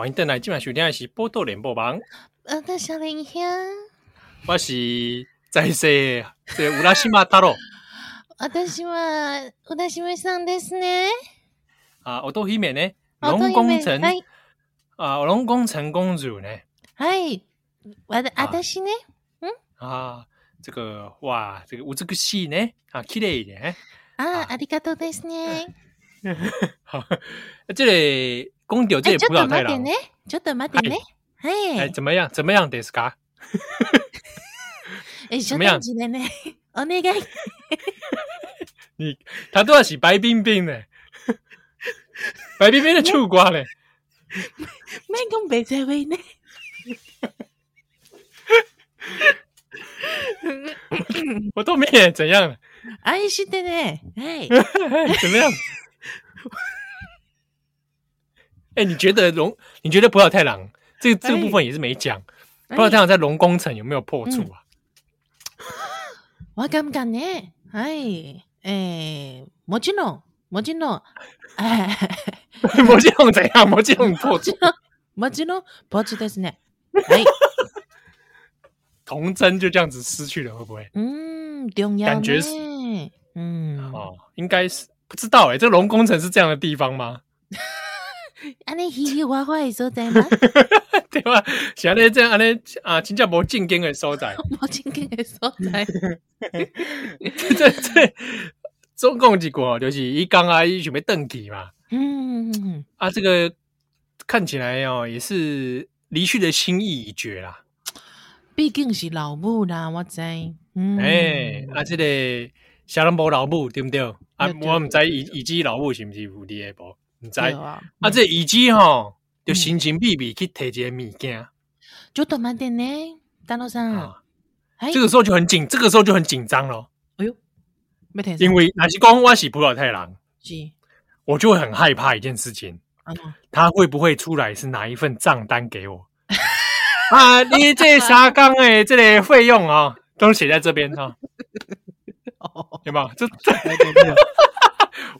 欢迎登来，今晚收听的是《波多连播网》。我的小林香，我是在世这乌拉西马塔罗。私は浦岛さんですね。啊，我都希面呢，龙宫城啊，龙宫城公主呢？嗨，我的私呢？嗯啊，这个哇，这个美しいね啊，綺丽ね。啊，ありがとうですね。好，这里。 公牛这也不老太郎，ちょっと待ってね。哎，怎么样？怎么样ですか？哎，怎么样？呢？お愿い。你他都要洗白冰冰呢，白冰冰的醋瓜嘞。没讲白菜味呢。我都没演怎样了？哎，是的呢。哎，怎么样？ 哎、欸，你觉得龙？你觉得浦岛太郎这个这个部分也是没讲。浦岛太郎在龙宫城有没有破处啊？我敢不敢呢？哎哎，魔金龙，魔金龙，哎，魔金龙怎样？魔金龙破处，魔金龙破处ですね。童真就这样子失去了，会不会？嗯，重要感觉是，嗯，哦，应该是不知道哎、欸，这个龙宫城是这样的地方吗？ 安尼稀稀哗哗的所在吗？对吧？像咧这样安尼啊，真正无正经的所在，无正经的所在。这这总共一个？就是一刚啊，一准备登基嘛。嗯啊，这个看起来哦，也是离去的心意已决啦。毕竟是老母啦，我知。嗯，哎，啊，这个小人无老母对不对？啊，我唔知以以及老母是不是有啲个无？唔知啊，啊，这以及吼，就神神秘秘去提一个物件，就多慢点呢，大老三。这个时候就很紧，这个时候就很紧张咯。哎呦，没听。因为那是讲我是浦老太郎，是，我就会很害怕一件事情，他会不会出来是拿一份账单给我？啊，你这三工诶，这个费用啊，都写在这边哈。有没有？这这。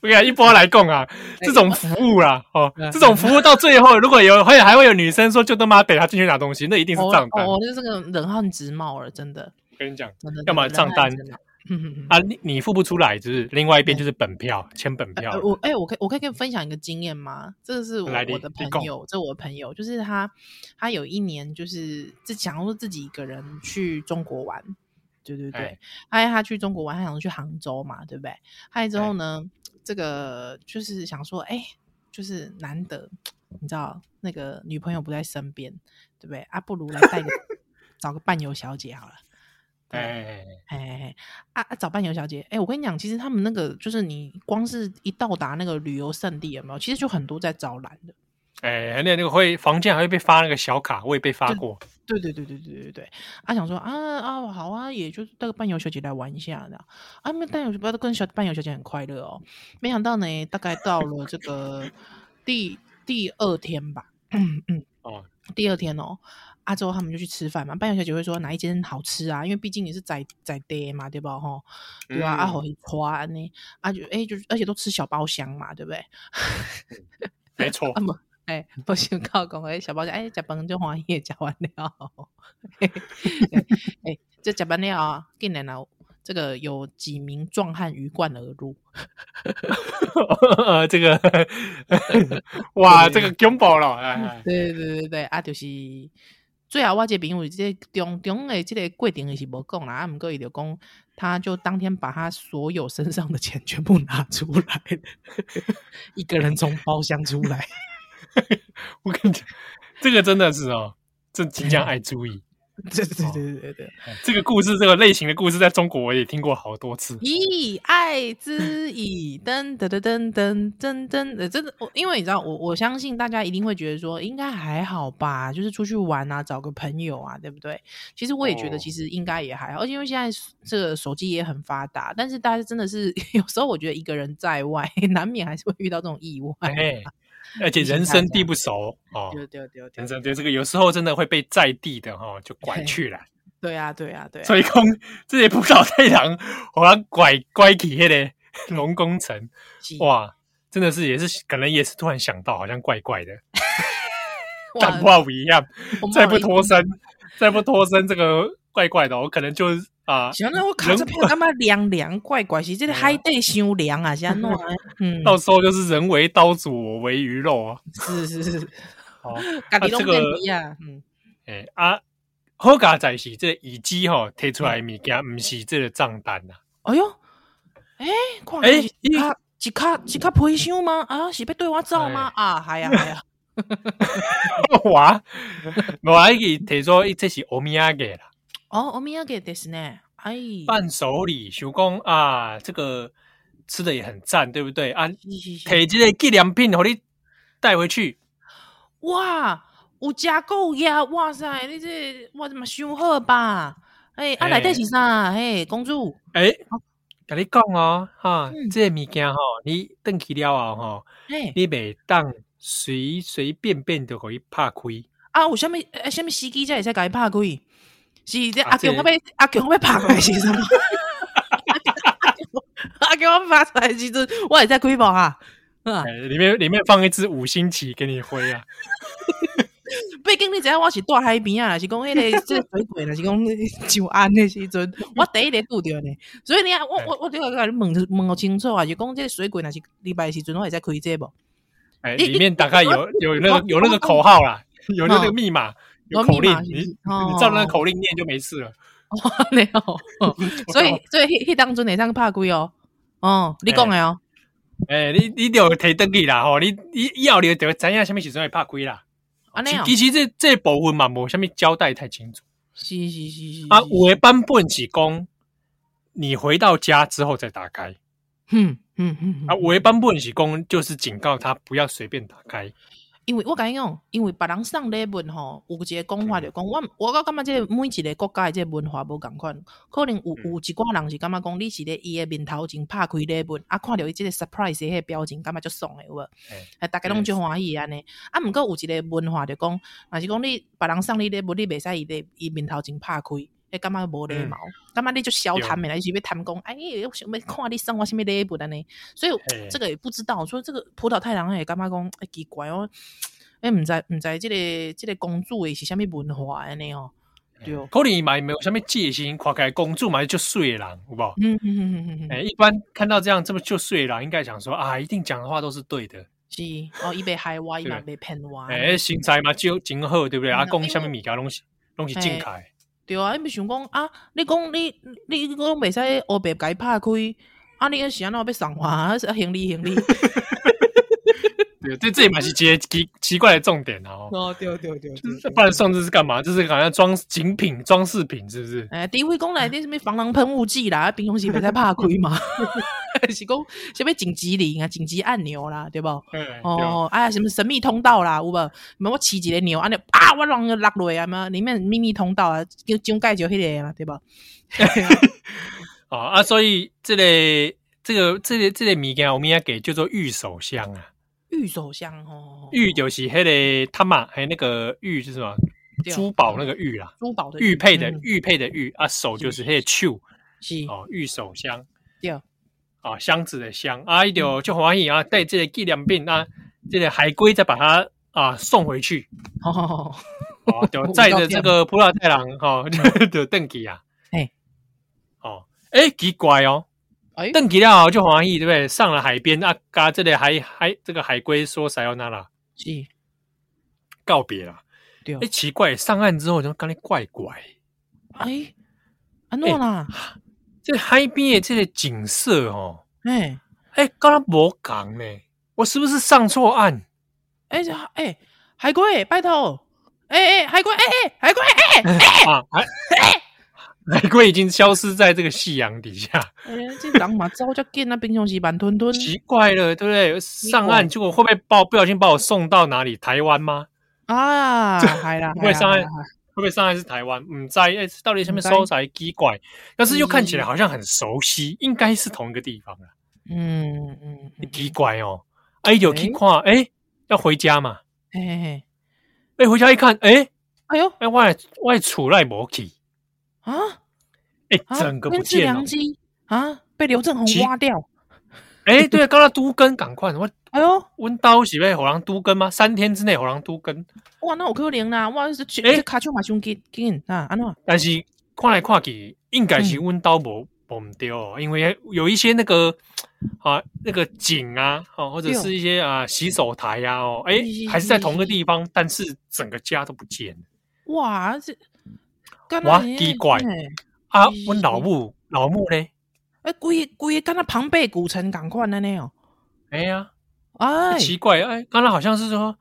我跟你一波来供啊，这种服务啦，哦，这种服务到最后，如果有会还会有女生说，就他妈带他进去拿东西，那一定是账单。哦，就是这个冷汗直冒了，真的。跟你讲，要么账单啊，你你付不出来，就是另外一边就是本票，签本票。我哎，我可以我可以跟你分享一个经验吗？这个是我我的朋友，这我的朋友，就是他他有一年就是自想说自己一个人去中国玩，对对对，哎，他去中国玩，他想说去杭州嘛，对不对？来之后呢？这个就是想说，哎，就是难得，你知道那个女朋友不在身边，对不对？啊，不如来带个 找个伴游小姐好了。哎，哎哎啊啊，找伴游小姐，哎，我跟你讲，其实他们那个就是你光是一到达那个旅游胜地，有没有？其实就很多在招揽的。哎，那那个会房间还会被发那个小卡，我也被发过。对对对对对对对，啊想说啊啊好啊，也就带个伴游小姐来玩一下的啊，没伴游不要跟小伴游小姐很快乐哦。没想到呢，大概到了这个第第二天吧，嗯嗯哦，第二天哦，啊之后他们就去吃饭嘛，伴游小姐会说哪一间好吃啊？因为毕竟也是在在爹嘛，对吧？哈，对吧？啊好花呢，啊就哎就而且都吃小包厢嘛，对不对？没错。哎，不行，靠讲哎，小包厢哎，食饭就欢喜，食完了。哎，这食完了啊，竟然啊，这个有几名壮汉鱼贯而入。这个，哇，这个恐怖了。对对对对啊，就是最后我这边有这中中的这个过程是无讲啦，啊，不过伊就讲，他就当天把他所有身上的钱全部拿出来，一个人从包厢出来。我跟你讲，这个真的是哦，这即将爱注意。对对对对对对，这个故事，这个类型的故事，在中国我也听过好多次。以爱之以噔噔噔噔噔噔噔，呃，真的，我因为你知道，我我相信大家一定会觉得说，应该还好吧，就是出去玩啊，找个朋友啊，对不对？其实我也觉得，其实应该也还好，而且因为现在这个手机也很发达，但是大家真的是 有时候，我觉得一个人在外，难免还是会遇到这种意外。而且人生地不熟哦，对对对，人生对这个有时候真的会被在地的哈就拐去了。对啊对啊对，所以讲这些葡萄太郎，我要拐拐去那个 龙宫城，哇，真的是也是可能也是突然想到，好像怪怪的。感冒一样，再不脱身，再不脱身，这个怪怪的，我可能就是啊。行，那我卡这片干嘛凉凉怪怪？是这个 海底伤凉啊？现在弄，嗯，到时候就是人为刀俎，我为鱼肉啊。是是是，好，啊这个，嗯，哎啊，好佳在是这以机哈贴出来物件，不是这个账单呐。哎呦，哎，哎，一卡一卡一卡赔偿吗？啊，是要对我走吗？啊，系呀系呀。哇！我还给提说，这是欧米亚给啦。哦，欧米亚给的是呢。哎，伴手礼，手工啊，这个吃的也很赞，对不对啊？提这个纪念品，和你带回去。哇，有加购呀！哇塞，你这我怎么想好吧？哎，啊，来的是啥？嘿，公主。哎，跟你讲哦，哈，这个物件哈，你登去了啊，哈，你袂当。随随便便就可以拍开啊！有啥物诶？啥物司机才会使甲伊拍开？是这阿强我要阿强我要拍开是啥？阿强我拍出来时阵，我会在开无哈？嗯，里面里面放一支五星旗给你挥啊！毕竟你知影我是住海边啊，是讲迄个这个水鬼，是讲上岸的时阵，我第一个拄着呢。所以你啊，我我我这个甲你问问清楚啊，就讲这个水鬼，若是礼拜时阵，我会使开这无？哎，里面大概有有那个有那个口号啦，有那个密码，有口令，你你照那个口令念就没事了。没有，所以所以当阵会当拍鬼哦。哦，你讲的哦。诶，你你就提登记啦吼，你你以后你就知影什么时阵会拍鬼啦。啊，其实这这部分嘛，无什么交代太清楚。是是是是。啊，有的版本是讲，你回到家之后再打开。嗯嗯嗯啊，我一般不允许公，就是警告他不要随便打开。因为我跟你讲，因为别人送礼物吼，有一个讲法就讲，我我我感觉即个每一个国家的即个文化无共款，可能有有一寡人是感觉讲，你是咧伊的面头前拍开礼物，啊，看着伊即个 surprise 迄个表情，感觉就爽诶有无？哎，大家拢就欢喜安尼。啊，毋过有一个文化就讲，若是讲你别人送你礼物，你袂使伊咧伊面头前拍开。诶，感觉无礼貌？干嘛你就小谈没来，是要谈公？哎，我想要看你送我什么礼物的呢？所以这个也不知道。说这个葡萄太郎也感觉讲？哎，奇怪哦。哎，唔知唔知，这个这个公主诶是虾米文化安尼哦？对，可能嘛没有啥物戒心，看起来公主嘛就水人，有无？嗯嗯嗯嗯嗯。哎，一般看到这样这么就水人，应该想说啊，一定讲的话都是对的。是哦，伊被害 我，伊嘛被骗我。哎，身材嘛就真好，对不对？啊，讲啥物物件拢是拢是正开。对啊，你咪想讲啊？你讲你你讲袂使黑白解拍开啊？你个是安怎要送花？是行李行李？对，这这也蛮是奇奇奇怪的重点哦。哦，对对对，不然送这是干嘛？这是好像装精品装饰品，是不是？哎，诋毁公来点什么防狼喷雾剂啦？冰东西未使拍开嘛？是讲什么紧急铃啊？紧急按钮啦，对不？哦，哎呀，什么神秘通道啦？有无？我骑一个钮，按钮啊，我让个落落啊嘛？里面秘密通道啊，就中介就迄个嘛，对不？啊 啊，所以这个这个这个这个物件，我们要给叫做御守箱啊。御守箱哦，玉就是迄个他妈，还有那个玉是什么？珠宝那个玉啦，珠宝的玉佩的玉佩的玉啊，手就是迄个手，是。哦，玉手箱对，啊箱子的箱啊，伊就就欢喜啊，带这个纪念品啊，这个海龟再把它啊送回去，哦，就 载着这个浦岛太郎哈，就登记啊，哎，哦，哎，奇怪哦。邓吉亮就欢喜，对不对？上了海边啊，嘎，这里还还这个海龟说啥要那啦？是告别了。对，哎，奇怪，上岸之后就感觉怪怪。哎，安诺啦，这海边的这个景色哦，哎哎，刚刚没讲呢，我是不是上错岸？哎哎，海龟，拜托，哎哎，海龟，哎哎，海龟，哎 哎，哎。海龟已经消失在这个夕阳底下。哎，这人嘛，早就见那冰箱是慢吞吞。奇怪了，对不对？上岸结果会不会把不小心把我送到哪里？台湾吗？啊，系啦，会不会上岸？会不会上岸是台湾？唔知哎，到底什么收才奇怪？但是又看起来好像很熟悉，应该是同一个地方啊。嗯嗯，奇怪哦。哎，有去看，哎，要回家嘛？嘿嘿嘿。哎，回家一看，哎，哎呦，哎，外外厝内无去。啊！哎，整个不见了。啊，被刘正宏挖掉。哎，对啊，刚刚都根赶快，我哎呦，温刀是被火狼都根吗？三天之内火狼都根？哇，那有可能啦！哇，这这卡丘马兄给给啊，安诺。但是看来看去，应该是温刀无无唔对哦，因为有一些那个啊，那个井啊，哦，或者是一些啊洗手台呀，哦，哎，还是在同个地方，但是整个家都不见了。哇，这哇奇怪啊！阮老母老母呢？哎，规规跟他庞贝古城赶快的呢哦。哎呀。哎，奇怪哎，刚才好像是说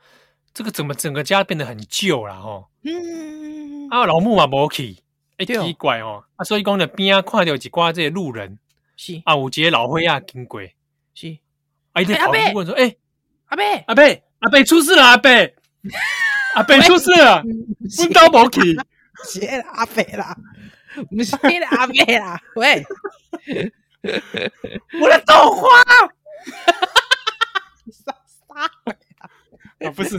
这个怎么整个家变得很旧了哦。嗯，啊，老木嘛无去，哎，奇怪哦。啊，所以讲的边啊看到一挂这些路人，是啊，有一个老灰啊经过，是。哎，阿伯问说，哎，阿伯，阿伯，阿伯出事了，阿伯，阿伯出事了，阮兜无去，是阿伯啦，不是阿伯啦，喂，我的豆花。杀 杀啊！不是，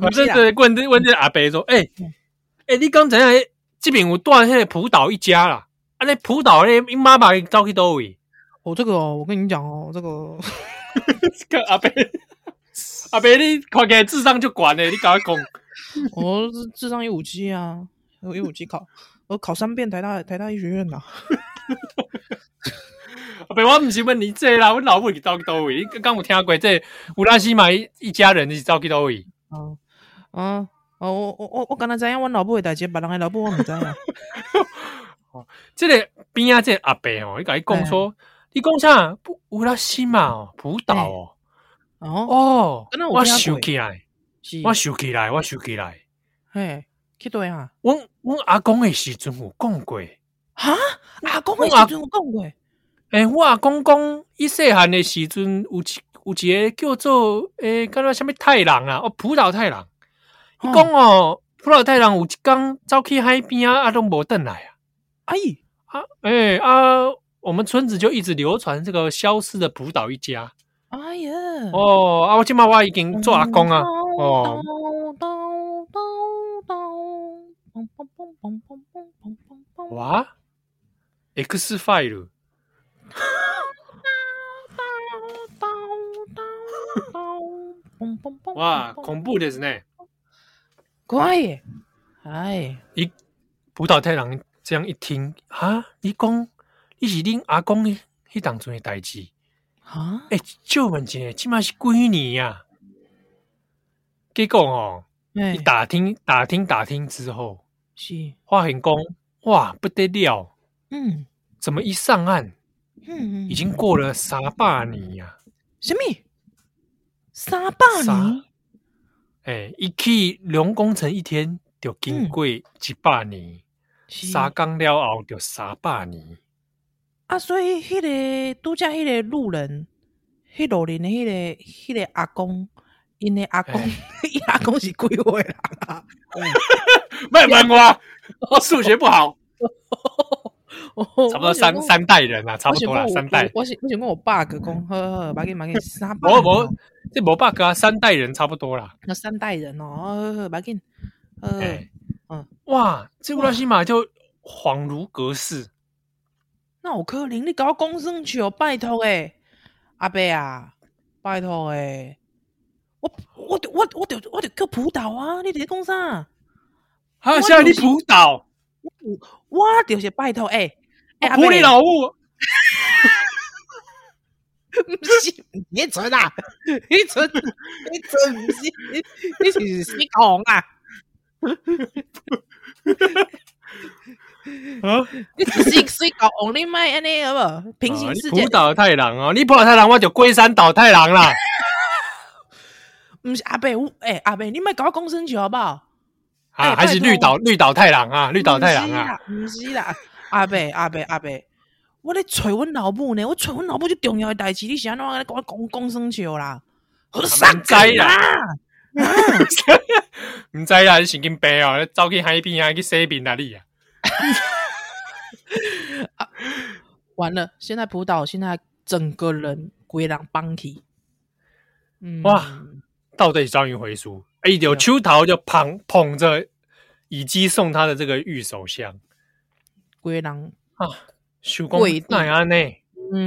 不是对，问这问这阿伯说：“哎哎，你刚才这边有断那个浦岛一家啦，啊，那浦岛那你妈妈走去哪位？哦，这个哦，我跟你讲哦，这个这个阿伯阿伯，你看起来智商就管了，你赶快讲。我智商有五七啊，我一五七考，我考三遍台大台大医学院呐。”别我唔是问你这啦，我老母是走去叨位？你刚有听过这乌拉西玛一一家人是走去叨位？哦，哦，哦，我我我我刚才知影，我老母的代志，别人的老母我唔知啊。哦，这个边啊，这个阿伯哦，你甲伊讲说，你讲啥？乌拉西玛哦，浦岛哦，哦，我想起来，我想起来，我想起来，嘿，去对啊，我我阿公的时阵有讲过，哈，阿公的时阵有讲过。诶、欸，我阿公讲，伊细汉的时阵有一有一个叫做诶，叫做什么太郎啊？哦，浦岛太郎。伊讲哦，浦岛太郎有一工走去海边啊，啊，拢无转来啊。哎，啊，诶、欸，啊，我们村子就一直流传这个消失的浦岛一家。哎呀，哦，啊，我今嘛我已经做阿公啊。哦。哇，X file。哇，恐怖的是呢，怪，哎，一浦岛太郎这样一听啊，你讲你是恁阿公的迄当中的代志啊？哎，就问姐，起码是几年啊？结果哦，你打听打听打听之后，是发现讲哇不得了，嗯，怎么一上岸？嗯，已经过了三百年呀！什么？三百年？哎，一去龙宫城一天就经过一百年，三更了后就三百年。啊，所以迄个度假，迄个路人，迄路人的迄个迄个阿公，因的阿公，伊阿公是几岁人啊？没问我，我数学不好。差不多三三代人啊，差不多啦，三代。我想我想问我爸哥讲，呵呵，买给买给三。我我这我爸哥啊，三代人差不多啦。那三代人哦，呵呵，买给。呃，嗯，哇，这乌拉西马就恍如隔世。那我可能你搞公生球，拜托诶，阿伯啊，拜托诶，我我我我得我得叫浦岛啊，你在讲啥？好，现在你浦岛。我就是拜托诶，普里老母，不是你蠢啊，你蠢，你蠢不是，你是死狗啊，啊，你是死狗，你卖安尼好不？平行世界，浦岛太郎哦，你浦岛太郎，我就龟山岛太郎啦。不是阿伯，诶，阿伯，你卖搞公生球好不好？啊，还是绿岛绿岛太郎啊，绿岛太郎啊，不是啦，阿伯阿伯阿伯，我咧找阮老母呢，我找阮老母最重要的代志，你是安怎跟我讲公生笑啦？我唔知啦，唔 知啦，你神经病哦，走去海边啊，去洗面哪里 啊？完了，现在浦岛现在整个人规人放弃，嗯，哇，到底终于回书。哎，有秋桃就捧捧着乙姬送他的这个玉手箱，龟狼啊，手工那安呢，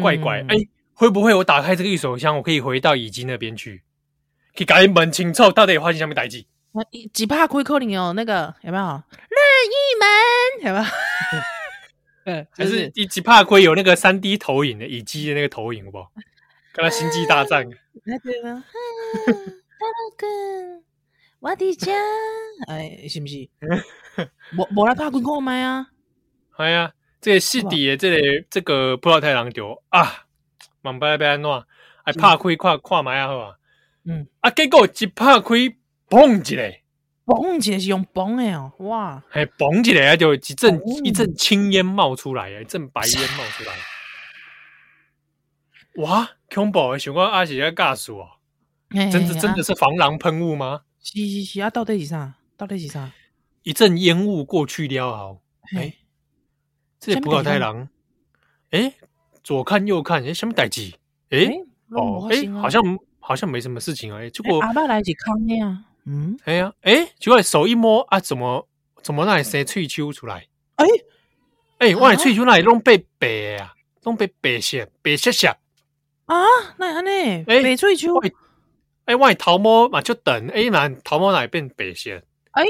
怪怪。哎，会不会我打开这个玉手箱，我可以回到乙姬那边去，去改门清楚到底发生什么代志？几怕亏扣你哦，那个有没有任意门？有没有？嗯，还是几几怕亏有那个三 D 投影的乙姬的那个投影，好不好？跟他星际大战。那对吗？我的家，哎，是不是？我我来怕亏扣麦啊！哎呀，这个戏底的这个这个葡萄太郎丢啊！蛮白白安怎？还怕亏看看麦啊好啊！嗯啊，结果一拍开，嘣一下，嘣一下是用嘣的哦，哇！还嘣一下就一阵一阵青烟冒出来，一阵白烟冒出来。哇，恐怖的！想讲阿是在尬死哦，真的真的是防狼喷雾吗？是是是啊，到底是啥？到底是啥？一阵烟雾过去了后，哎，这葡萄太郎，哎，左看右看，哎，什么代志？哎，哦，哎，好像。好像没什么事情哎，结果阿爸来是康的啊，嗯，哎呀，哎，结果手一摸啊，怎么怎么那里生喙须出来？哎哎，我的喙须那里弄被白啊，弄被白色白色色啊，那安尼？哎，白喙须，哎，我的头毛嘛就等，哎，那头毛那会变白色？哎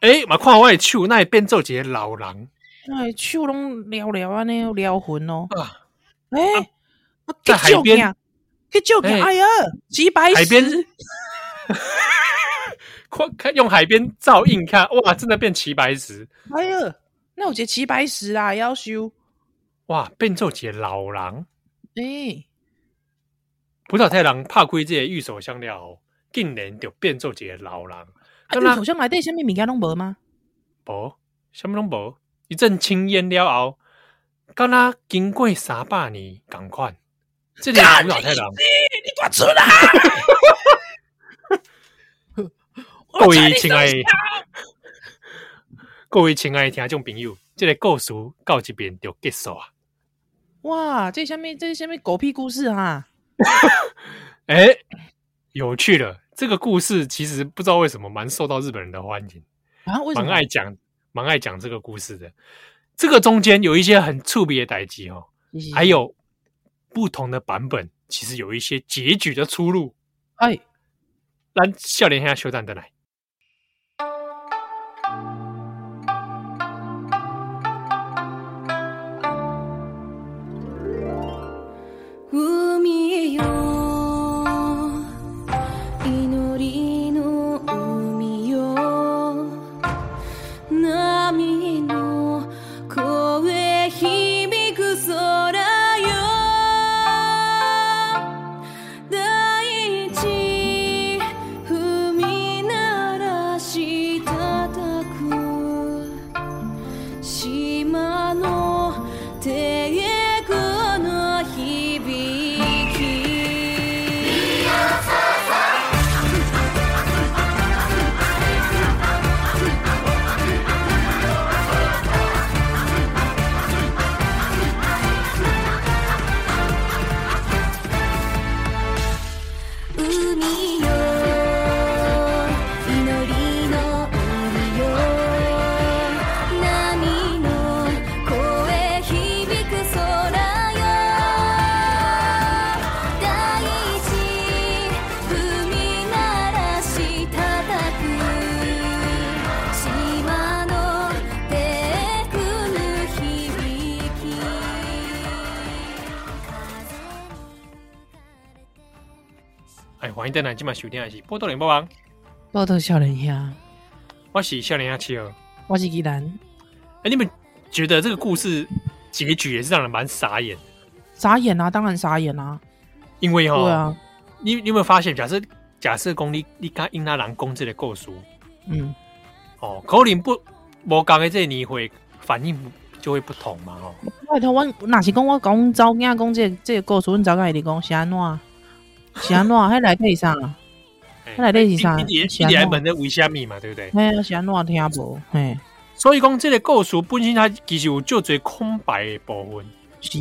哎，嘛看我的手那里变做一个老人，哎，手拢撩撩安尼撩魂哦，啊，哎，在海边。就给哎呀，齐白石海边，快看用海边照应看，哇，真的变齐白石！哎呀，那我觉得齐白石啊，要修哇，变做一个老人。哎、欸，葡萄太郎怕亏这些御守香料，竟然就变做一个老人。啊，御守香来对什么物件拢无吗？无，什么拢无。一阵青烟了后，刚刚经过三百年，赶快。这里葡萄太郎，你给我出来！各位亲爱的，各位亲爱的听众朋友，这个故事到这边就结束啊！哇，这下面这下面狗屁故事哈！哎，有趣了。这个故事其实不知道为什么蛮受到日本人的欢迎啊，为什么？蛮爱讲，蛮爱讲这个故事的。这个中间有一些很触别的代际哦，还有。不同的版本其实有一些结局的出入。哎，咱少年兄小蛋的来。欢迎登来今晚收听的是《波多连播王》，波多少年兄，我是少年兄七儿，我是吉兰。哎，你们觉得这个故事结局也是让人蛮傻眼？傻眼啊，当然傻眼啊！因为哈，对啊，你你有没有发现？假设假设公你你看英拉兰公这个故事，嗯，哦，可能不我讲的这你会反应就会不同嘛？哦，拜托我哪是讲我讲早囝讲这个、这个故事，我早该跟你讲是安怎？是安怎？还来对啥？还来对是啥？你你来问的为虾米嘛？对不对？哎呀，是安怎听无？嘿，所以讲这个故事本身它其实有就最空白的部分，是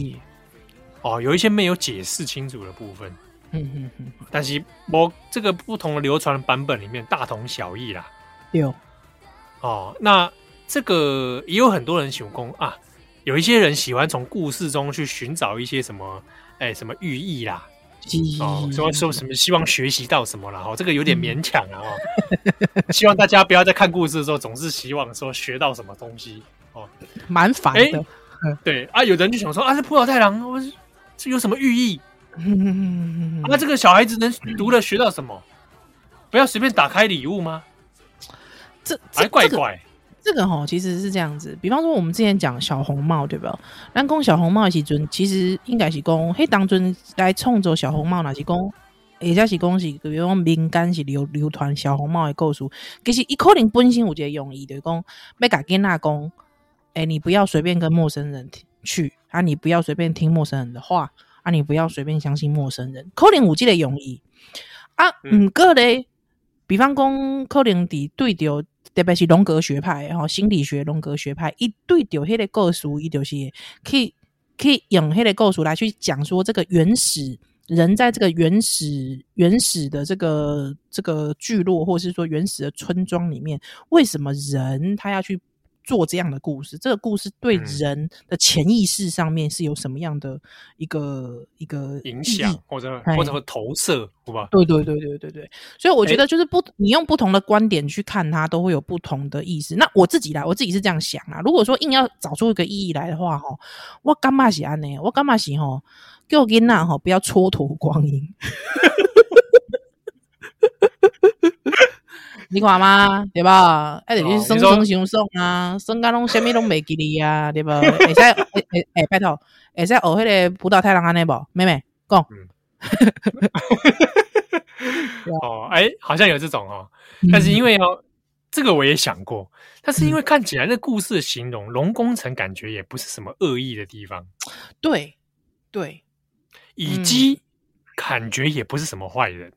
哦，有一些没有解释清楚的部分。嗯嗯嗯。但是我这个不同的流传版本里面大同小异啦。有哦，那这个也有很多人想讲啊，有一些人喜欢从故事中去寻找一些什么，哎，什么寓意啦，哦，说说什么希望学习到什么啦，哦，这个有点勉强啊，哦，希望大家不要在看故事的时候总是希望说学到什么东西哦，蛮烦的。对啊，有人就想说啊，这浦岛太郎，我这有什么寓意？那、啊、这个小孩子能读了学到什么？不要随便打开礼物吗？这还怪怪。这个哈、哦，其实是这样子。比方说，我们之前讲小红帽，对吧？咱讲小红帽的时阵，其实应该是讲，嘿，当阵来创作小红帽，那是讲，或者是讲是，比如讲民间是流流传小红帽的故事。其实伊可能本身有一个用意，就是讲要甲囡仔讲，哎，你不要随便跟陌生人去啊，你不要随便听陌生人的话啊，你不要随便相信陌生人。可能有这个用意啊，毋过咧，比方讲，可能伫对着。特别是荣格学派，吼心理学荣格学派，一对着迄个故事，伊就是可以可以用迄个故事来去讲说，这个原始人在这个原始原始的这个这个聚落，或者是说原始的村庄里面，为什么人他要去？做这样的故事，这个故事对人的潜意识上面是有什么样的一个一个影响，或者或者投射，好吧？对对对对对对，所以我觉得就是不，你用不同的观点去看它，都会有不同的意思。那我自己来，我自己是这样想啊。如果说硬要找出一个意义来的话，哈，我干嘛是安呢？我干嘛是吼？给我给那哈，不要蹉跎光阴。你看吗？对吧？哎，你生生相送啊，生甲拢虾米拢袂记哩啊，对吧？会使诶诶，拜托，会使学迄个葡萄太郎安尼无？妹妹讲。哦，哎，好像有这种哦，但是因为哦，这个我也想过，但是因为看起来那故事的形容龙宫城感觉也不是什么恶意的地方，对对，以及。感觉也不是什么坏人，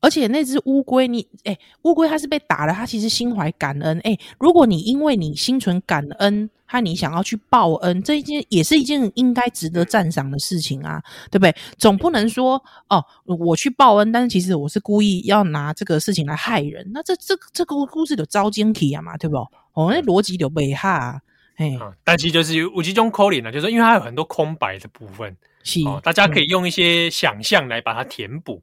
而且那只乌龟，你哎，乌龟它是被打了，它其实心怀感恩。哎，如果你因为你心存感恩，和你想要去报恩，这一件也是一件应该值得赞赏的事情啊，对不对？总不能说哦，我去报恩，但是其实我是故意要拿这个事情来害人，那这这这个故事就招奸体啊嘛，对不？哦，那逻辑就被哈，哎、嗯，但其实就是有几种可怜呢，就是因为它有很多空白的部分。哦，大家可以用一些想象来把它填补，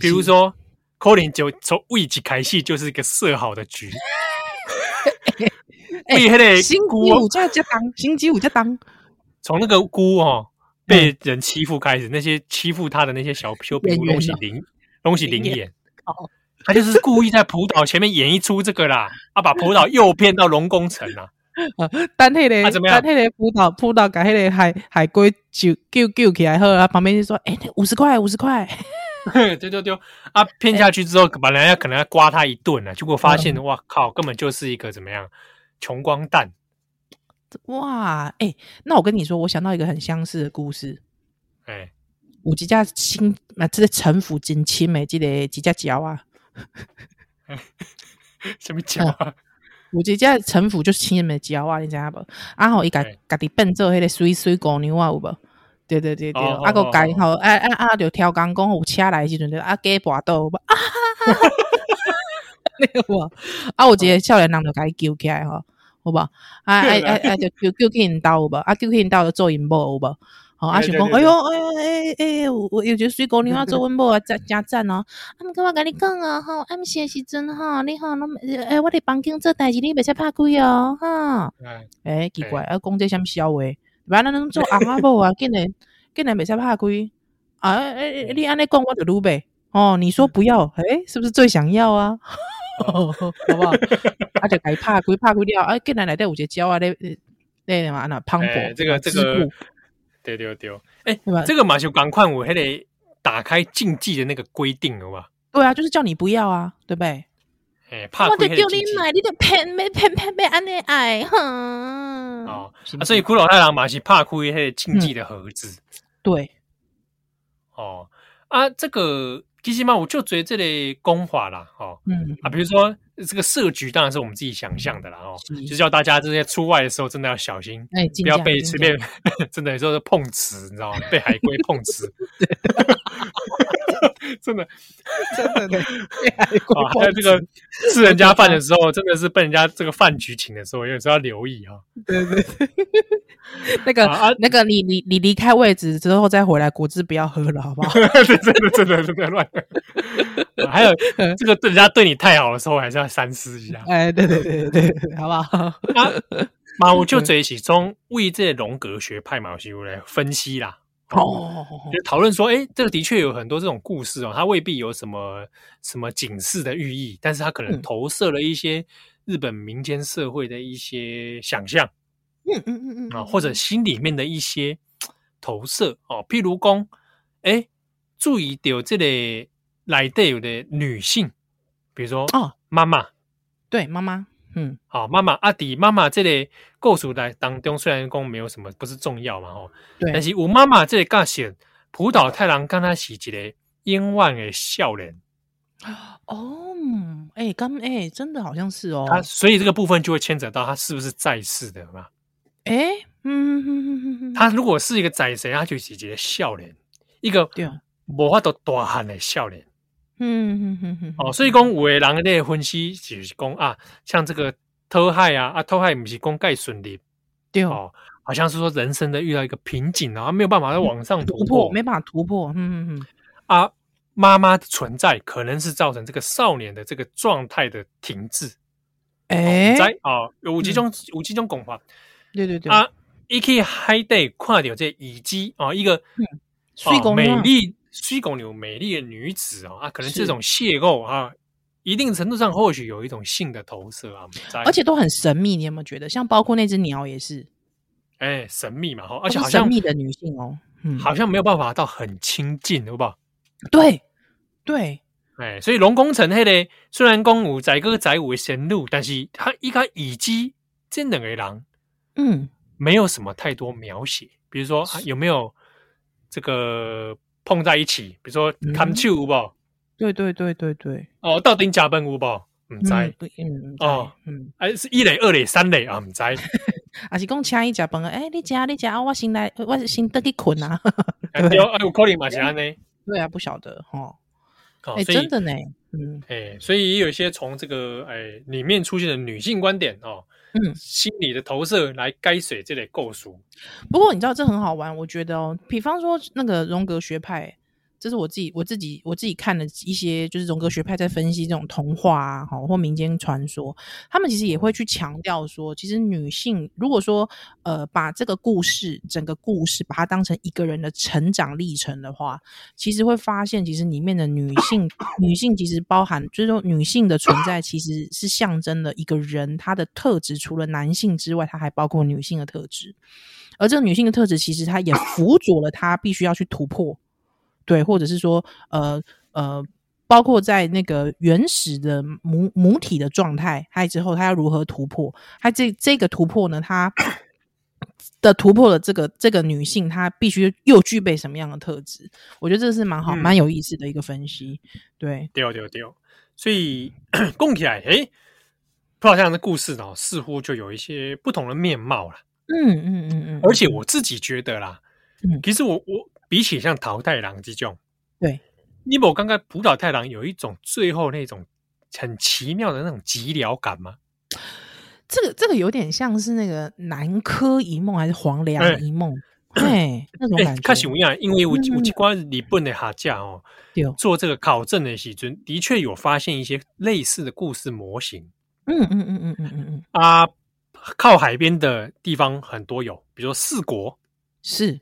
比如说，可能就从位置开始就是一个设好的局。哎，那个星期五在这当，星期五在当，从那个姑哦被人欺负开始，那些欺负他的那些小小屁股东西灵东西灵眼，他就是故意在浦岛前面演一出这个啦，啊，把浦岛诱骗到龙宫城啊。啊，等迄个，等迄个浦岛浦岛，把迄个海海龟救救救起来后，啊，旁边就说：“哎、欸，五十块，五十块。”丢丢丢啊！骗下去之后，本来要可能要刮他一顿呢，结果发现，哇靠，根本就是一个怎么样穷光蛋！哇，哎、欸，那我跟你说，我想到一个很相似的故事。哎、欸，我几家亲啊，这个城府真亲诶，这个几家脚啊，什么脚啊？有一只城府就是亲人的鸟啊，你知影无？啊吼，伊家家己变做迄个水水姑娘啊，有无？对对对对，啊个家吼，啊啊啊，就挑工讲有车来时阵就啊加跋倒，有无？啊哈哈哈！你有无？啊，有一个少年人就甲伊救起来吼，有无？啊啊啊啊，就救救去因兜有无？啊救去因兜就做因某有无？好，阿想讲，哎哟，哎呦，哎哎，我有觉得水果 你要做温布啊，加加赞哦。啊，毋过我甲你讲啊，吼，暗时时阵吼，你吼，拢哎，我伫房间做代志，你袂使拍开哦，哈。哎，奇怪，啊，讲这什么笑话？不然咱拢做阿妈某啊，竟然竟然袂使拍开啊？哎，你安尼讲，我就愈袂。哦，你说不要，哎，是不是最想要啊？好不好？啊，就该拍开，拍开了，啊，竟然内底有一个鸟啊，咧咧嘛，那磅礴，这个这个。对对对，哎，这个马修赶快我还得打开禁忌的那个规定了吧？对啊，就是叫你不要啊，对不对？哎，怕我得叫你买，你得骗没骗骗没安尼爱哼。哦，所以骷髅太郎马是怕亏那禁忌的盒子。对。哦啊，这个。其实嘛，我就觉得这类功法啦，哦，嗯啊，比如说这个设局当然是我们自己想象的啦，哦，就叫大家这些出外的时候真的要小心，哎，不要被随便，真的有时候是碰瓷，你知道吗？被海龟碰瓷，真的，真的 的。啊，还有这个吃人家饭的时候，真的是被人家这个饭局请的时候，有时候要留意哈。对对对，那个啊，那个你你你离开位置之后再回来，果汁不要喝了，好不好？真的真的真的真的乱。还有这个人家对你太好的时候，还是要三思一下。哎，对对对对对，好不好？啊，嘛，我就这一起从为这荣格学派嘛，我来分析啦。哦，就讨论说，哎，这个的确有很多这种故事哦，它未必有什么什么警示的寓意，但是它可能投射了一些日本民间社会的一些想象，嗯嗯嗯嗯啊，或者心里面的一些投射哦，譬如讲，哎，注意到这里来带有的女性，比如说哦，妈妈，对，妈妈。嗯，好，妈妈阿弟妈妈这里故事来当中，虽然讲没有什么不是重要嘛，吼，对，但是我妈妈这里告诉浦岛太郎刚他是一个冤枉的笑脸。哦，哎、欸，刚哎、欸，真的好像是哦，他所以这个部分就会牵扯到他是不是在世的嘛？哎、欸，嗯哼哼哼哼，他如果是一个宰神，他就是一个笑脸，一个无法度大汉的少年。嗯嗯嗯嗯，哦，所以讲有的人咧分析就是讲啊，像这个偷害啊，啊偷害不是讲盖顺利，对。哦，好像是说人生的遇到一个瓶颈啊，没有办法在往上突破，没办法突破，嗯嗯嗯，啊，妈妈的存在可能是造成这个少年的这个状态的停滞，哎，在啊有几种有几种讲法，对对对，啊，一去海底看到这遗迹啊，一个啊美丽。水狗牛美丽的女子哦，啊，可能这种邂逅啊，一定程度上或许有一种性的投射啊，而且都很神秘。你有没有觉得，像包括那只鸟也是，哎，神秘嘛，哈，而且好像神秘的女性哦，嗯，好像没有办法到很亲近，对吧？对对，哎，所以龙宫城那里虽然公武载歌载舞的神路，但是他一开以及真的为狼，嗯，没有什么太多描写，比如说有没有这个。碰在一起，比如说看手有无？对对对对对。哦，到底加班有无？唔知。嗯。哦。嗯。哎，是一垒、二垒、三垒啊？唔知。还是讲请伊食饭啊？哎，你食你食，我先来，我先得去困啊。对，哎，有可能嘛？是安尼。对啊，不晓得哈。哎，真的呢。嗯。哎，所以也有一些从这个哎里面出现的女性观点哦。嗯，心理的投射来该水这类构熟。不过你知道这很好玩，我觉得哦，比方说那个荣格学派。这是我自己我自己我自己看的一些，就是荣格学派在分析这种童话啊，好或民间传说，他们其实也会去强调说，其实女性如果说呃把这个故事整个故事把它当成一个人的成长历程的话，其实会发现，其实里面的女性女性其实包含，就是说女性的存在其实是象征了一个人她的特质，除了男性之外，它还包括女性的特质，而这个女性的特质其实她也辅佐了她必须要去突破。对，或者是说，呃呃，包括在那个原始的母母体的状态，还有之后，他要如何突破？他这这个突破呢？他的突破了这个这个女性，她必须又具备什么样的特质？我觉得这是蛮好、蛮、嗯、有意思的一个分析。对，对对对，所以 供起来，诶，不好像的故事呢，似乎就有一些不同的面貌了。嗯嗯嗯嗯，嗯，而且我自己觉得啦，嗯，其实我我。比起像桃太郎这种，对，你不刚刚浦岛太郎有一种最后那种很奇妙的那种寂寥感吗？这个这个有点像是那个南柯一梦还是黄粱一梦？哎、欸欸，那种感觉。看什么样？因为我我去关日本的下架哦，做这个考证的时阵，的确有发现一些类似的故事模型。嗯嗯嗯嗯嗯嗯嗯啊，靠海边的地方很多有，比如说四国是。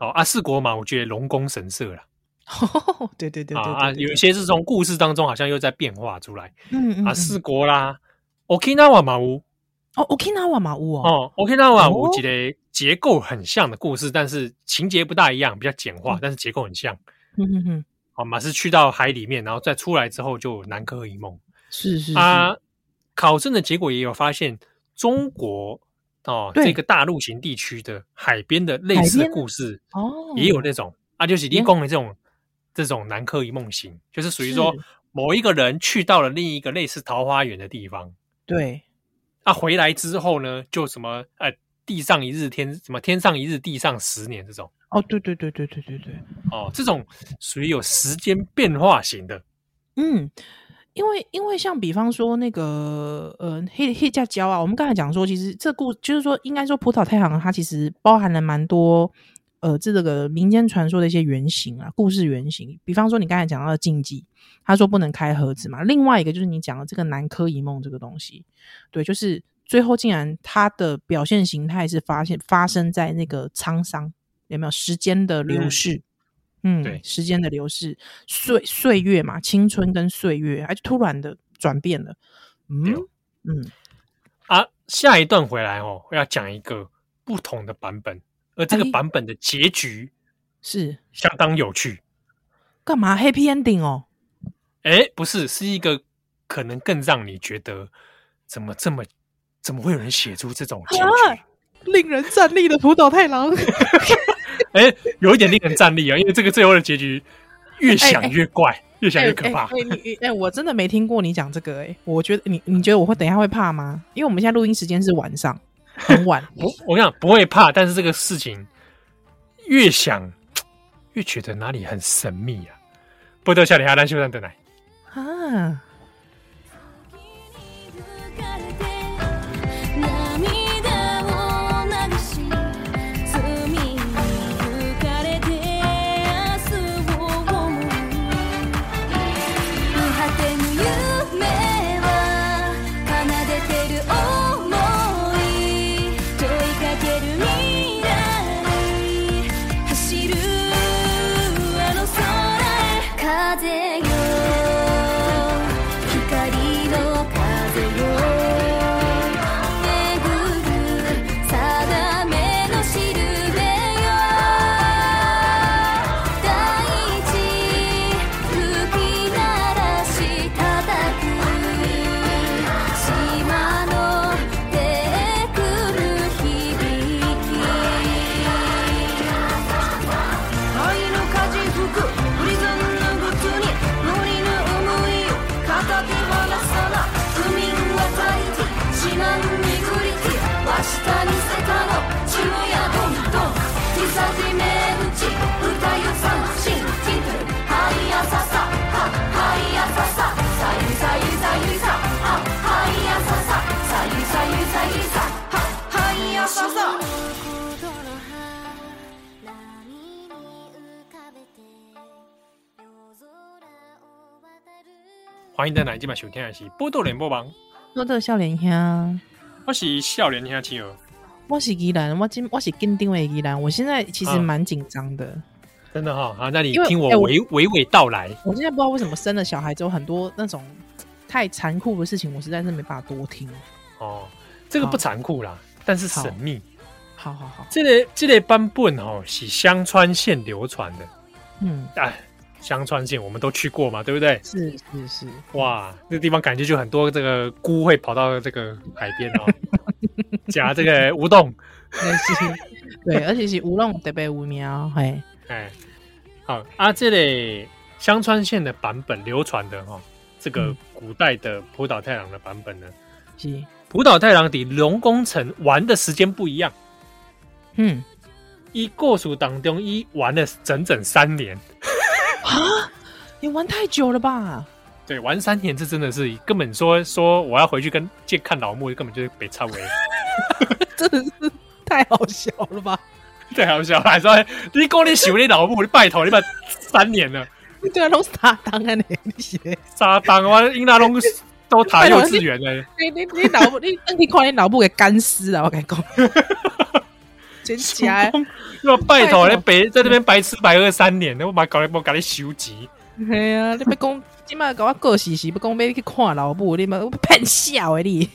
哦，啊，四国嘛，我觉得龙宫神社啦。哦，对对对对，对，对，啊，有一些是从故事当中好像又在变化出来。嗯嗯，嗯。啊，四国啦，Okinawa 嘛屋。哦，Okinawa 嘛屋哦。哦，Okinawa 屋记得结构很像的故事，但是情节不大一样，比较简化，嗯、但是结构很像。嗯嗯嗯。好、哦、嘛，是去到海里面，然后再出来之后就南柯一梦。是是是。啊，考证的结果也有发现，中国。哦，这个大陆型地区的海边的类似的故事哦，也有那种啊，就是你讲的这种这种南柯一梦型，就是属于说某一个人去到了另一个类似桃花源的地方，对，啊，回来之后呢，就什么呃，地上一日天什么天上一日地上十年这种哦，对对对对对对对。哦，这种属于有时间变化型的。嗯，因为因为像比方说那个呃黑黑加胶啊，我们刚才讲说，其实这故就是说，应该说葡萄太行它其实包含了蛮多呃这个民间传说的一些原型啊，故事原型。比方说你刚才讲到的禁忌，他说不能开盒子嘛。另外一个就是你讲的这个南柯一梦这个东西，对，就是最后竟然它的表现形态是发现发生在那个沧桑，有没有时间的流逝？嗯嗯，对，时间的流逝，岁岁月嘛，青春跟岁月，还就突然的转变了。嗯嗯，啊，下一段回来哦，我要讲一个不同的版本，而这个版本的结局是相当有趣。干嘛 Happy Ending 哦？哎，不是，是一个可能更让你觉得怎么这么怎么会有人写出这种结局，啊、令人站立的浦岛太郎。哎、欸，有一点令人战栗啊，因为这个最后的结局越想越怪，欸欸、越想越可怕。哎、我真的没听过你讲这个、欸，哎，我觉得你你觉得我会等一下会怕吗？因为我们现在录音时间是晚上，很晚。我我跟你讲不会怕，但是这个事情越想越觉得哪里很神秘啊！波多笑脸，阿兰秀上等来啊。欢迎再来今晚收听的是《波多连播网》，波多少年兄，我是少年兄七儿，我是宜兰，我今我是紧张的宜兰，我现在其实蛮紧张的，啊、真的哈、哦。好，那你听我娓娓娓道来。我现在不知道为什么生了小孩之后，很多那种太残酷的事情，我实在是没办法多听。哦，这个不残酷啦，但是神秘。好好好，这个这个版本哦是香川县流传的，嗯，哎。香川县我们都去过嘛，对不对？是是是，哇，那地方感觉就很多这个菇会跑到这个海边哦，夹这个乌冬，对，而且是乌冬特别有名，嘿，哎，好啊，这里香川县的版本流传的哈、哦，这个古代的浦岛太郎的版本呢，是。浦岛太郎比龙宫城玩的时间不一样，嗯，一过暑当中一玩了整整三年。啊！你玩太久了吧？对，玩三年，这真的是根本说说我要回去跟见看老木，根本就是被抄为，真的是太好笑了吧？太好笑了，还说你讲你想你老木，你拜托你把三年了，你对啊，拢沙当啊你，你写撒当啊，因那拢都塔幼稚园了，你你你老木，你你看你老木给干尸了，我跟你讲。真假？要拜托你白在这边白吃白喝三年，我把搞来我搞你收集。系啊，你别讲，今麦搞我过时时，不讲要去看老母，你妈骗笑诶你。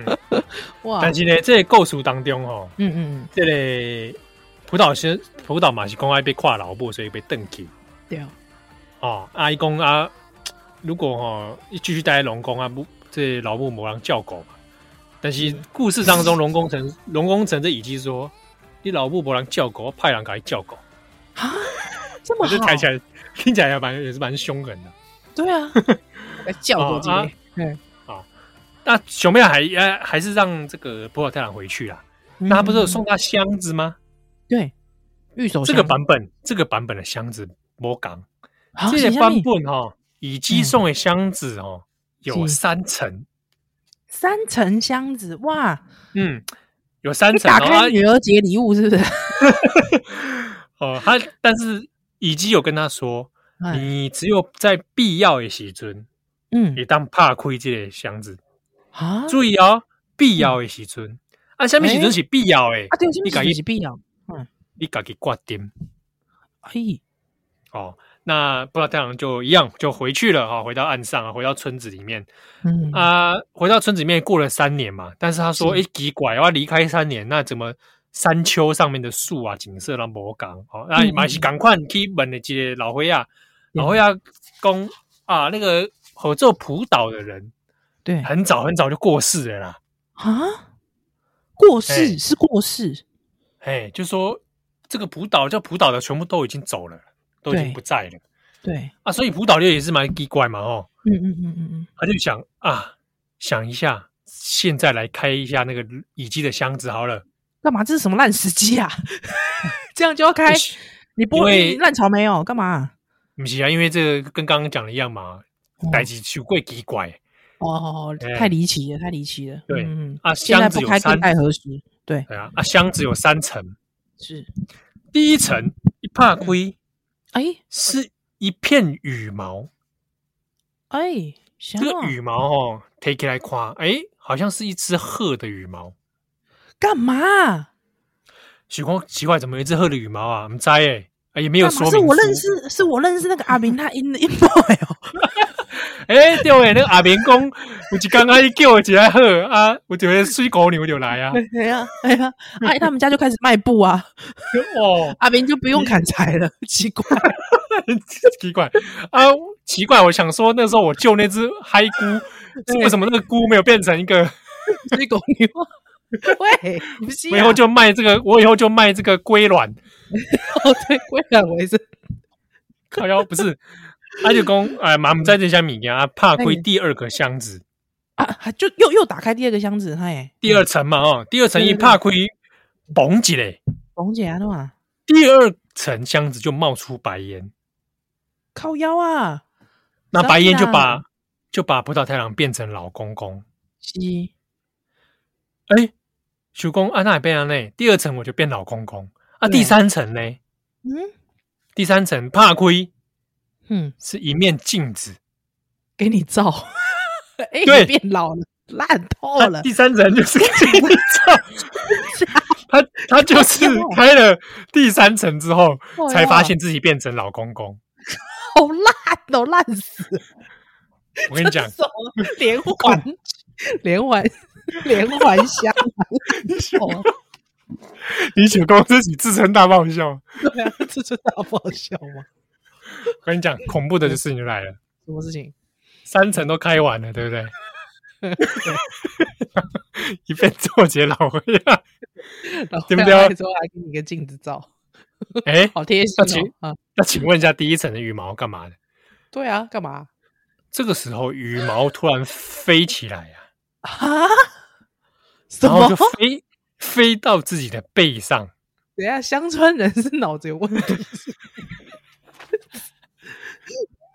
哇！但是呢，这个故事当中哦，嗯嗯，这个浦岛先葡萄嘛是讲爱被看老母，所以被邓去。对哦，阿姨公啊，如果吼哦继续待在龙宫啊，不，这老母没人照顾嘛。但是故事当中，龙宫城龙宫城这已经说。你老母不让叫狗，派人给你叫狗啊？这么好，就听起来听起来也蛮也是蛮凶狠的。对啊，叫狗机。嗯，好。那熊妹还还还是让这个浦岛太郎回去啊？那他不是有送他箱子吗？对，玉手这个版本，这个版本的箱子没讲，这些版本哈，乙姬送的箱子哦，有三层，三层箱子哇，嗯，有三层，打开女儿节礼物是不是？哦，他但是乙姬有跟他说，你只有在必要的时阵，嗯，你当怕亏这个箱子啊，注意哦，必要的时阵，啊，什么时阵是必要的？啊，对，什么时阵是必要？嗯，你家己挂点，嘿，哦，那不知道太阳就一样就回去了哈，回到岸上啊，回到村子里面，嗯。啊，回到村子里面过了三年嘛，但是他说，哎，奇怪，我要离开三年，那怎么山丘上面的树啊，景色都没讲，哦，那马是赶快去问的这些老灰啊，老灰啊公啊，那个合作浦岛的人，对，很早很早就过世了啦，啊，过世是过世。哎，就说这个浦岛叫浦岛的，全部都已经走了，都已经不在了。对，啊，所以浦岛也是蛮奇怪嘛，哦，嗯嗯嗯嗯嗯，他就想啊，想一下，现在来开一下那个乙姬的箱子好了。干嘛？这是什么烂时机啊？这样就要开？你不会烂草莓哦？干嘛？不是啊，因为这个跟刚刚讲的一样嘛，代志太过奇怪。哦，太离奇了，太离奇了。对，嗯啊，箱子有三，待何时？对，对啊，啊，箱子有三层，是第一层一帕灰，哎，是一片羽毛，哎，这个羽毛哦，，take 来夸，哎，好像是一只鹤的羽毛，干嘛？许光奇怪，怎么有一只鹤的羽毛啊？我们摘哎，也没有说明。是我认识，是我认识那个阿明，他 in in boy 哦。哎，对诶，那个阿明公，我就刚刚一叫我起来喝啊，我觉得水狗牛就来啊。哎呀，哎呀，哎，他们家就开始卖布啊。哦，阿明就不用砍柴了，奇怪，奇怪啊，奇怪。我想说，那时候我救那只嗨菇，为什么那个菇没有变成一个 水狗牛？喂，不是，我以后就卖这个，我以后就卖这个龟卵。哦，对，龟卵为是靠腰不是。他 就讲，哎，妈，我们在这箱米呀，怕亏第二个箱子。啊，就又又打开第二个箱子，嘿，第二层嘛，哦，第二层一怕亏，嘣起来，嘣起来的嘛，第二层箱子就冒出白烟，靠腰啊，那白烟就把就把葡萄太郎变成老公公，是，哎，叔公啊，那也变了呢，第二层我就变老公公。啊，第三层呢，嗯，第三层怕亏。嗯，是一面镜子，给你照。哎，对，变老了，烂透了。第三层就是给你照。他他就是开了第三层之后，才发现自己变成老公公。好烂，都烂死。我跟你讲，连环连环连环香。你九公自己自称大爆笑，对啊，自称大爆笑吗？我跟你讲，恐怖的事情就来了。什么事情？三层都开完了，对不对？一边做结老灰啊，对 不对？之后还给你个镜子照。哎，好贴心哦。那请问一下，第一层的羽毛干嘛的？对啊，干嘛？这个时候羽毛突然飞起来呀！啊？然后就飞飞到自己的背上。等下，乡村人是脑子有问题。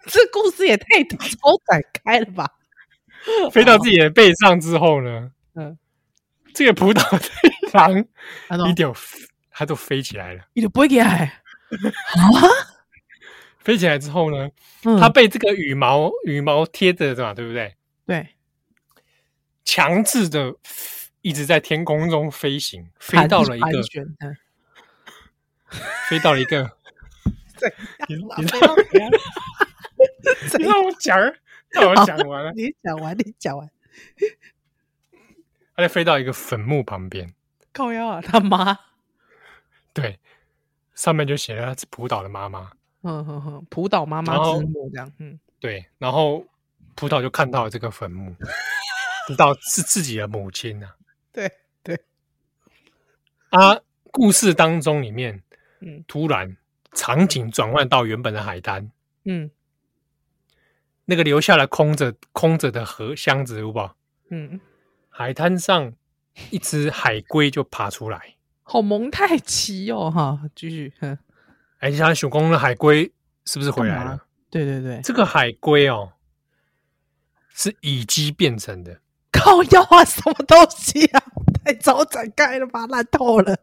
这故事也太超展开了吧！飞到自己的背上之后呢，嗯，这个葡萄太郎一点它都飞起来了，一点不会给 啊！飞起来之后呢，它被这个羽毛羽毛贴着的嘛，对不对？对，强制的一直在天空中飞行，飞到了一个，飞到了一个。你你让 你让我讲，让我讲完了。你讲完，你讲完。他就飞到一个坟墓旁边。靠腰啊，他妈。对，上面就写了浦岛的妈妈。嗯哼哼，浦岛妈妈之墓这样。嗯，对。然后浦岛就看到了这个坟墓，知道是自己的母亲 呐。对对。啊，故事当中里面，嗯，突然。场景转换到原本的海滩，嗯，那个留下来空着空着的盒箱子，有没有？嗯，海滩上一只海龟就爬出来，好蒙太奇哦，哈，继续。哎，你想熊公的海龟是不是回来了？对对对，这个海龟哦，是乙基变成的。靠腰啊，什么东西啊？太早展开了吧，烂透了。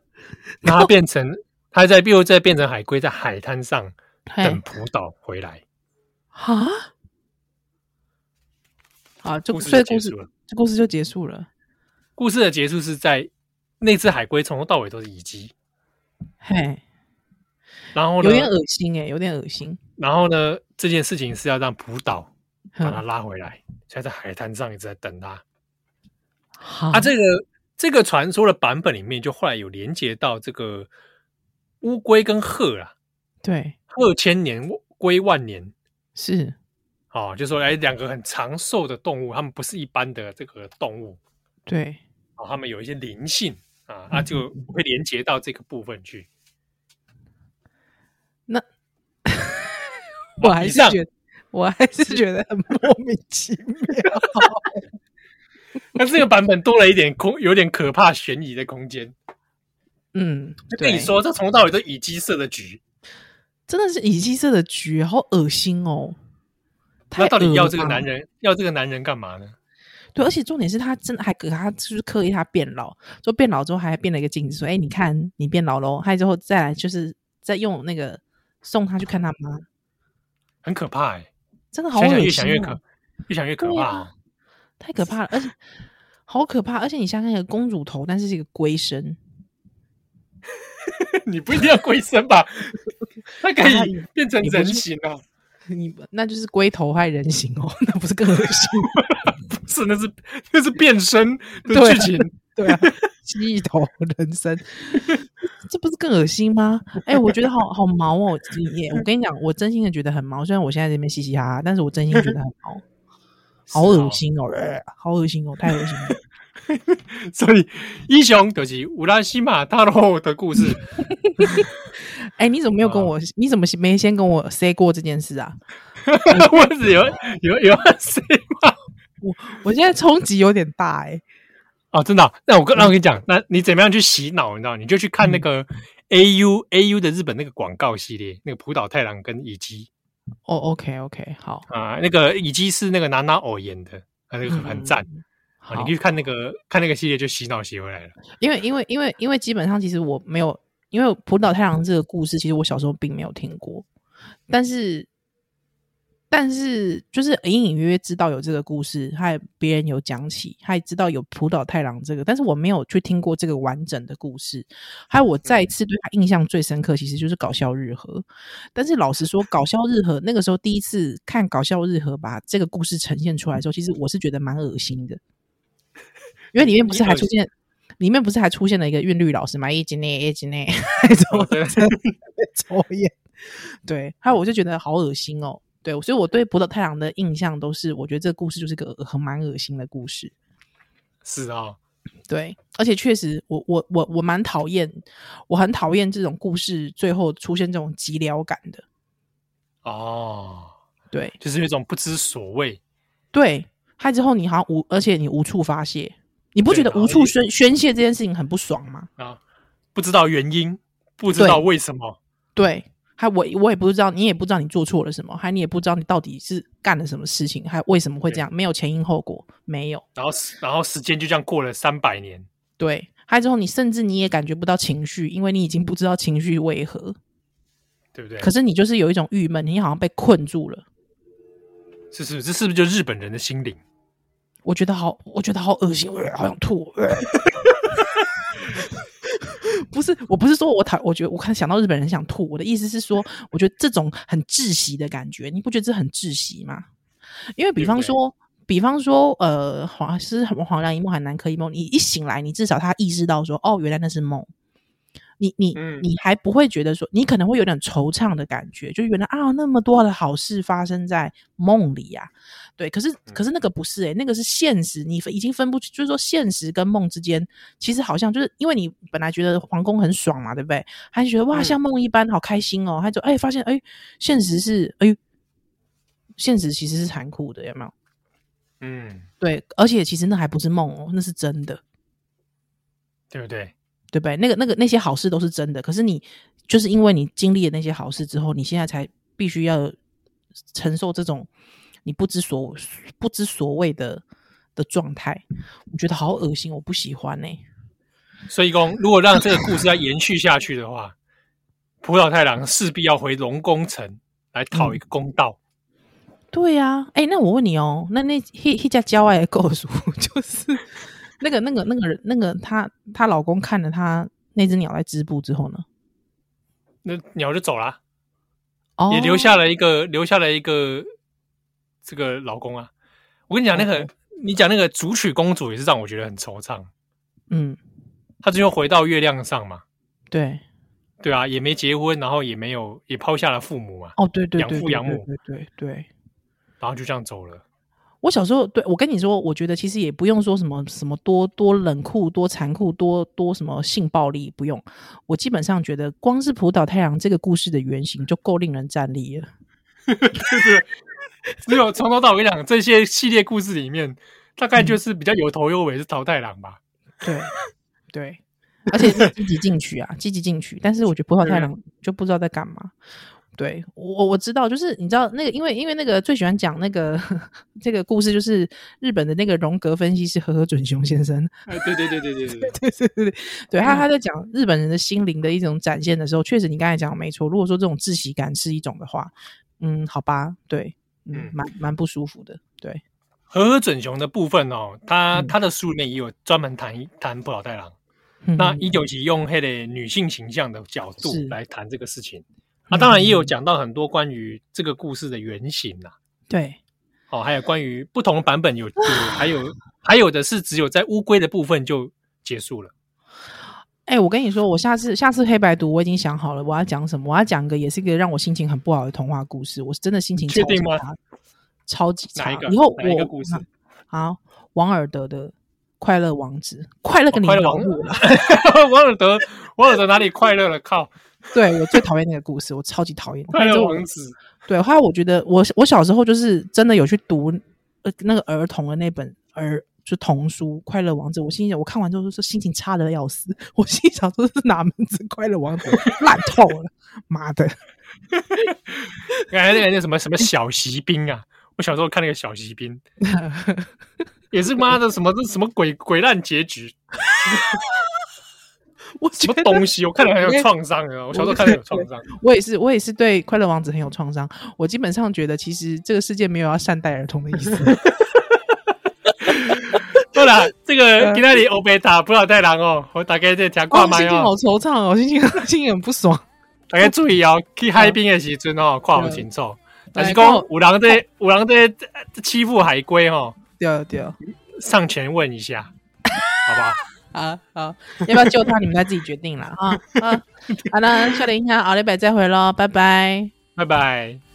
然后变成，它在又再变成海龟，在海滩上等浦岛回来。啊？啊，这故事就结束了。这故事就结束了。故事的结束是在那只海龟从头到尾都是乙基。嘿。然后有点恶心哎、欸，有点恶心。然后呢，这件事情是要让浦岛把它拉回来，现在在海滩上一直在等他。啊，这个这个传说的版本里面，就后来有连接到这个乌龟跟鹤啊。对，鹤千年，龟万年，是。哦，就说哎，两个很长寿的动物，它们不是一般的这个动物。对，哦，它们有一些灵性啊，它就会连接到这个部分去。那 我还是觉得，我还是觉得很莫名其妙。那这个版本多了一点空，有点可怕悬疑的空间。嗯，就跟你说，这从头到尾都乙基色的局，真的是乙基色的局，好恶心哦！他到底要这个男人，要这个男人干嘛呢？对，而且重点是他真的还给他就是刻意他变老，就变老之后还变了一个镜子，说：“哎，你看你变老喽。”还之后再来就是再用那个。送他去看他妈，很可怕哎、欸！真的好恶心、喔，越想越可，越想越可怕、啊，太可怕了，而且好可怕，而且你想想，一个公主头，但是是一个龟身，你不一定要龟身吧？它可以变成人形哦。你那就是龟头害人形哦，那不是更恶心吗？不是，那是那是变身的剧情。对啊，蜥蜴头人身，这不是更恶心吗？哎、欸，我觉得好好毛哦！也，我跟你讲，我真心的觉得很毛。虽然我现在这边嘻嘻哈哈，但是我真心觉得很毛，好恶心哦！好恶心哦，太恶心了。所以，英雄就是乌拉西马塔罗的故事。哎、欸，你怎么没有跟我？你怎么没先跟我 say 过这件事啊？我只有有有 say 吗？我我现在冲击有点大哎、欸。哦，真的、哦？那我跟那我跟你讲，那你怎么样去洗脑？你知道？你就去看那个 A U、嗯、A U 的日本那个广告系列，那个浦岛太郎跟乙姬。哦，OK OK，好啊，那个乙姬是那个娜娜偶演的，那个很赞、嗯啊。你可以看那个看那个系列就洗脑洗回来了。因为因为因为因为基本上其实我没有，因为浦岛太郎这个故事，其实我小时候并没有听过，但是。但是，就是隐隐约约知道有这个故事，还别人有讲起，还知道有浦岛太郎这个，但是我没有去听过这个完整的故事。还有，我再一次对他印象最深刻，其实就是搞笑日和。但是老实说，搞笑日和那个时候第一次看搞笑日和把这个故事呈现出来的时候，其实我是觉得蛮恶心的，因为里面不是还出现，里面不是还出现了一个韵律老师嘛，一级内一级内，还抽 抽烟，对，还有我就觉得好恶心哦。对，所以我对浦岛太郎的印象都是，我觉得这个故事就是个很蛮恶心的故事。是啊、哦，对，而且确实我，我我我我蛮讨厌，我很讨厌这种故事最后出现这种寂寥感的。哦，对，就是有一种不知所谓。对，害之后你好像无，而且你无处发泄，你不觉得无处宣宣泄这件事情很不爽吗？啊，不知道原因，不知道为什么，对。还我我也不知道，你也不知道你做错了什么，还你也不知道你到底是干了什么事情，还为什么会这样？没有前因后果，没有。然后然后时间就这样过了三百年。对，还之后你甚至你也感觉不到情绪，因为你已经不知道情绪为何，对不对？可是你就是有一种郁闷，你好像被困住了。是是，这是不是就日本人的心灵？我觉得好，我觉得好恶心，好想吐。不是，我不是说我讨，我觉得我看想到日本人想吐。我的意思是说，我觉得这种很窒息的感觉，你不觉得这很窒息吗？因为比方说，对对，比方说，呃，黄是黄粱一梦还南柯一梦，你一醒来，你至少他意识到说，哦，原来那是梦。你你你还不会觉得说，你可能会有点惆怅的感觉，就原来啊，那么多的好事发生在梦里呀、啊，对。可是可是那个不是诶、欸，那个是现实，你已经分不清，就是说现实跟梦之间，其实好像就是因为你本来觉得皇宫很爽嘛，对不对？还觉得哇，像梦一般，好开心哦。他就哎，发现哎，现实是哎，现实其实是残酷的，有没有？嗯，对。而且其实那还不是梦哦，那是真的，对不对？对不对？那个那个那些好事都是真的，可是你就是因为你经历了那些好事之后，你现在才必须要承受这种你不知所不知所谓的的状态，我觉得好恶心，我不喜欢呢、欸。所以公，如果让这个故事要延续下去的话，浦岛太郎势必要回龙宫城来讨一个公道。嗯、对呀、啊，哎，那我问你哦，那那那家郊外的 构筑就是那个那个那个人那个她她老公看了她那只鸟在织布之后呢，那鸟就走了，哦，也留下了一个留下了一个这个老公啊。我跟你讲，那个、哦、你讲那个竹取公主也是让我觉得很惆怅，嗯。她最后回到月亮上嘛？对，对啊，也没结婚，然后也没有，也抛下了父母嘛。哦，对对，养父养母，对对对，然后就这样走了。我小时候，对，我跟你说，我觉得其实也不用说什么什么多多冷酷、多残酷、多多什么性暴力，不用。我基本上觉得，光是浦岛太郎这个故事的原型就够令人站立了。就是只有从头到尾讲这些系列故事里面，大概就是比较有头有尾是桃太郎吧？对。对，而且是积极进取啊，积极进取。但是我觉得浦岛太郎就不知道在干嘛。对我我知道就是你知道那个因为因为那个最喜欢讲那个 这个故事就是日本的那个荣格分析师和和准雄先生。哎对对对对对对对 对对对对。他他在讲日本人的心灵的一种展现的时候确实你刚才讲的没错如果说这种窒息感是一种的话嗯好吧对嗯蛮蛮不舒服的对。和和准雄的部分哦他他的书里面也有专门谈一谈布老太郎那一九七用黑的女性形象的角度来谈这个事情啊，当然也有讲到很多关于这个故事的原型呐。对，哦，还有关于不同版本有，有还有还有的是只有在乌龟的部分就结束了。哎，我跟你说，我下次下次黑白读我已经想好了，我要讲什么？我要讲个也是一个让我心情很不好的童话故事。我是真的心情确定吗？超级差。以后我哪一个故事？好，王尔德的。快乐王子，快乐跟你老母了。王尔德，王尔德哪里快乐了？靠！对，我最讨厌那个故事，我超级讨厌 快乐王子。对，后来我觉得我我小时候就是真的有去读呃那个儿童的那本儿就童书《快乐王子》，我心想我看完之后是心情差的要死，我心想说是哪门子快乐王子烂透了，妈的！原来那个叫什么什么小骑兵啊？我小时候看那个小骑兵。也是妈的什么这什么鬼鬼烂结局？我什么东西？我看了很有创伤啊！我小时候看了有创伤。我也是，我也是对《快乐王子》很有创伤。我基本上觉得，其实这个世界没有要善待儿童的意思。对了，这个今天你欧贝塔不要太郎哦，我大概在听挂麦哦，心情好惆怅哦，心情心情很不爽。大家注意哦，去海边的时阵哦，跨好清楚。但是讲有人在有人在欺负海龟哦。对对，上前问一下，好不好？好好，要不要救他？你们再自己决定了啊！好，好了，笑脸一下，奥利百再回喽，拜拜，拜拜。